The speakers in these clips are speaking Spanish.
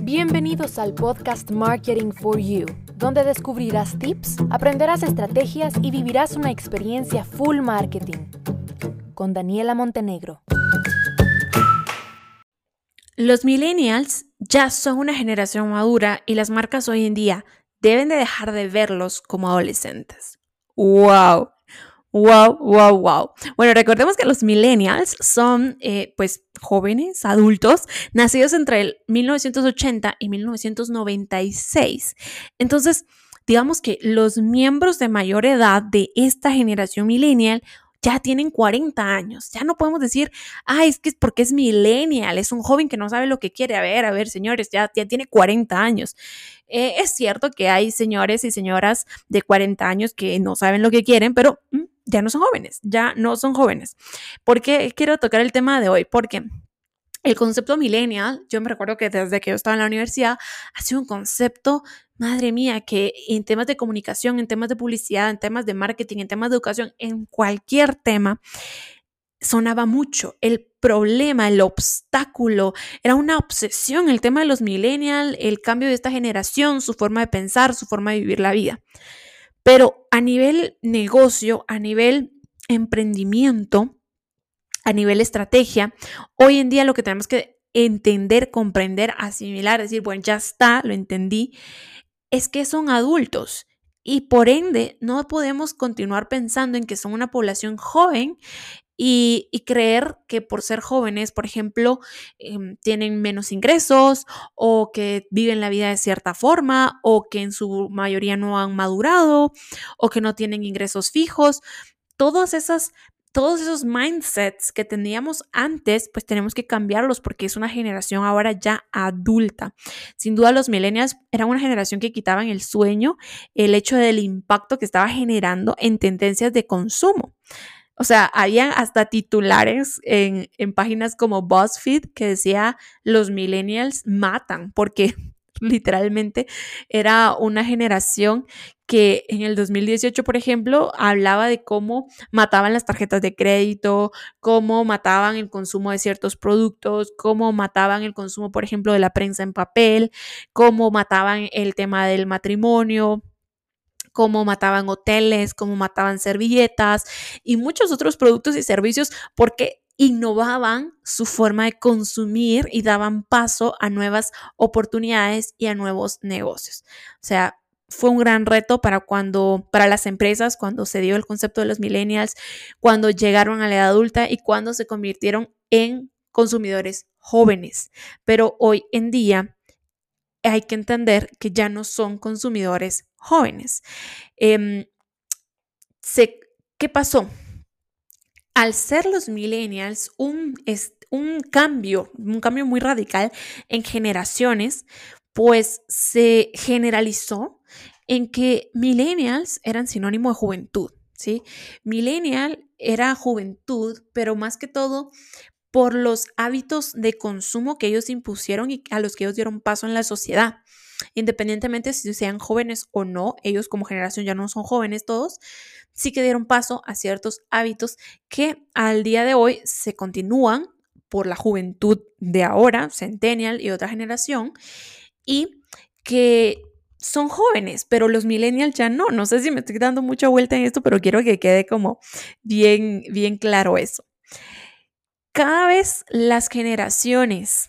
Bienvenidos al podcast Marketing for You, donde descubrirás tips, aprenderás estrategias y vivirás una experiencia full marketing. Con Daniela Montenegro. Los millennials ya son una generación madura y las marcas hoy en día deben de dejar de verlos como adolescentes. ¡Wow! Wow, wow, wow. Bueno, recordemos que los millennials son, eh, pues, jóvenes, adultos, nacidos entre el 1980 y 1996. Entonces, digamos que los miembros de mayor edad de esta generación millennial ya tienen 40 años. Ya no podemos decir, ay, es que es porque es millennial, es un joven que no sabe lo que quiere. A ver, a ver, señores, ya, ya tiene 40 años. Eh, es cierto que hay señores y señoras de 40 años que no saben lo que quieren, pero mm, ya no son jóvenes, ya no son jóvenes. ¿Por qué quiero tocar el tema de hoy? Porque el concepto millennial, yo me recuerdo que desde que yo estaba en la universidad, ha sido un concepto, madre mía, que en temas de comunicación, en temas de publicidad, en temas de marketing, en temas de educación, en cualquier tema, sonaba mucho. El problema, el obstáculo, era una obsesión el tema de los millennials, el cambio de esta generación, su forma de pensar, su forma de vivir la vida. Pero a nivel negocio, a nivel emprendimiento, a nivel estrategia, hoy en día lo que tenemos que entender, comprender, asimilar, decir, bueno, ya está, lo entendí, es que son adultos y por ende no podemos continuar pensando en que son una población joven y, creer que por ser jóvenes, por ejemplo, em, tienen menos ingresos o que viven la vida de cierta forma o que en su mayoría no han madurado o que no tienen ingresos fijos. Todas esas todos esos mindsets que teníamos antes, pues tenemos que cambiarlos porque es una generación ahora ya adulta. Sin duda los millennials eran una generación que quitaban el sueño, el hecho del impacto que estaba generando en tendencias de consumo. O sea, había hasta titulares en, páginas como BuzzFeed que decía los millennials matan, porque literalmente era una generación que en el 2018, por ejemplo, hablaba de cómo mataban las tarjetas de crédito, cómo mataban el consumo de ciertos productos, cómo mataban el consumo, por ejemplo, de la prensa en papel, cómo mataban el tema del matrimonio, cómo mataban hoteles, cómo mataban servilletas y muchos otros productos y servicios porque innovaban su forma de consumir y daban paso a nuevas oportunidades y a nuevos negocios. O sea, fue un gran reto para cuando para las empresas cuando se dio el concepto de los millennials, cuando llegaron a la edad adulta y cuando se convirtieron en consumidores jóvenes. Pero hoy en día hay que entender que ya no son consumidores jóvenes. Em, ¿Qué pasó? Al ser los millennials un, un cambio, un cambio muy radical en generaciones, pues se generalizó en que millennials eran sinónimo de juventud, ¿sí? Millennial era juventud, pero más que todo por los hábitos de consumo que ellos impusieron y a los que ellos dieron paso en la sociedad. Independientemente si sean jóvenes o no, ellos como generación ya no son jóvenes todos, sí que dieron paso a ciertos hábitos que al día de hoy se continúan por la juventud de ahora, centennial y otra generación, y que son jóvenes, pero los millennials ya no. No sé si me estoy dando mucha vuelta en esto, pero quiero que quede como bien, bien claro eso cada vez las generaciones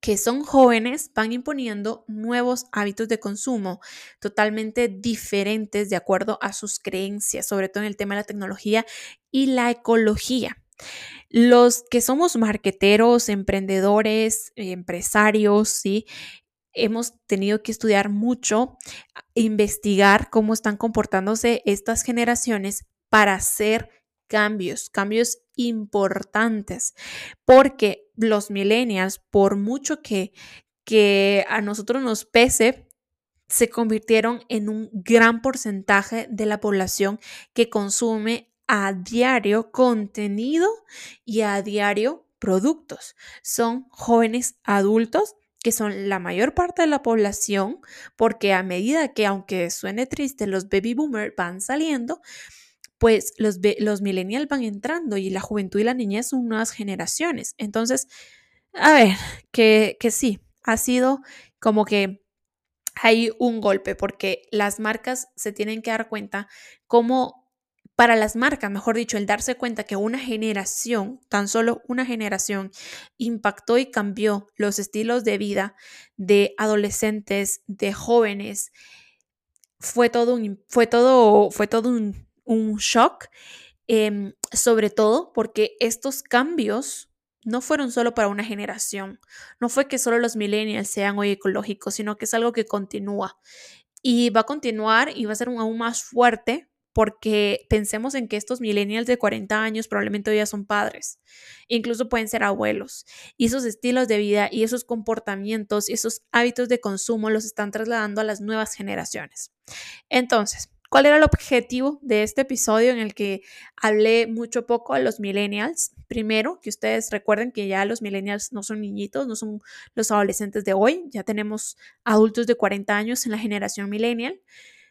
que son jóvenes van imponiendo nuevos hábitos de consumo totalmente diferentes de acuerdo a sus creencias, sobre todo en el tema de la tecnología y la ecología. Los que somos marqueteros, emprendedores, empresarios, ¿sí? hemos tenido que estudiar mucho, investigar cómo están comportándose estas generaciones para hacer cambios, cambios importantes, porque los millennials, por mucho que, que a nosotros nos pese, se convirtieron en un gran porcentaje de la población que consume a diario contenido y a diario productos. Son jóvenes adultos que son la mayor parte de la población, porque a medida que, aunque suene triste, los baby boomers van saliendo, pues los, los millennials van entrando y la juventud y la niñez son nuevas generaciones. Entonces, a ver, que, que sí, ha sido como que hay un golpe porque las marcas se tienen que dar cuenta cómo para las marcas, mejor dicho, el darse cuenta que una generación, tan solo una generación, impactó y cambió los estilos de vida de adolescentes, de jóvenes, fue todo un, fue todo, fue todo un, un shock, eh, sobre todo porque estos cambios no fueron solo para una generación, no fue que solo los millennials sean hoy ecológicos, sino que es algo que continúa y va a continuar y va a ser aún más fuerte porque pensemos en que estos millennials de 40 años probablemente ya son padres, incluso pueden ser abuelos, y esos estilos de vida y esos comportamientos y esos hábitos de consumo los están trasladando a las nuevas generaciones. Entonces, ¿Cuál era el objetivo de este episodio en el que hablé mucho poco a los millennials? Primero, que ustedes recuerden que ya los millennials no son niñitos, no son los adolescentes de hoy, ya tenemos adultos de 40 años en la generación millennial.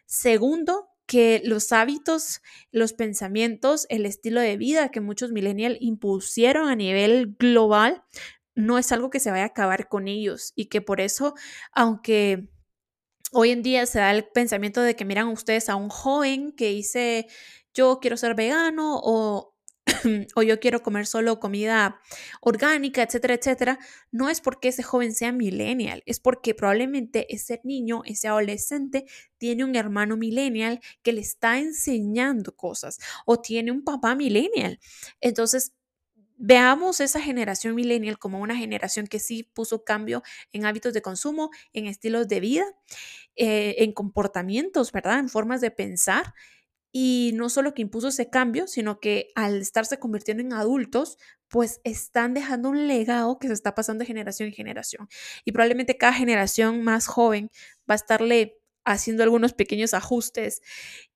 Segundo, que los hábitos, los pensamientos, el estilo de vida que muchos millennials impusieron a nivel global no es algo que se vaya a acabar con ellos y que por eso, aunque hoy en día se da el pensamiento de que miran ustedes a un joven que dice yo quiero ser vegano o, o yo quiero comer solo comida orgánica, etcétera, etcétera, no es porque ese joven sea millennial, es porque probablemente ese niño, ese adolescente, tiene un hermano millennial que le está enseñando cosas o tiene un papá millennial. Entonces, Veamos esa generación millennial como una generación que sí puso cambio en hábitos de consumo, en estilos de vida, eh, en comportamientos, ¿verdad? En formas de pensar. Y no solo que impuso ese cambio, sino que al estarse convirtiendo en adultos, pues están dejando un legado que se está pasando de generación en generación. Y probablemente cada generación más joven va a estarle haciendo algunos pequeños ajustes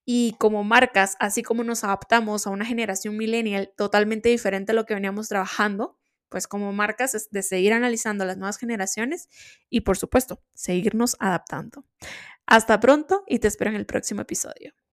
y como marcas, así como nos adaptamos a una generación millennial totalmente diferente a lo que veníamos trabajando, pues como marcas es de seguir analizando las nuevas generaciones y por supuesto, seguirnos adaptando. Hasta pronto y te espero en el próximo episodio.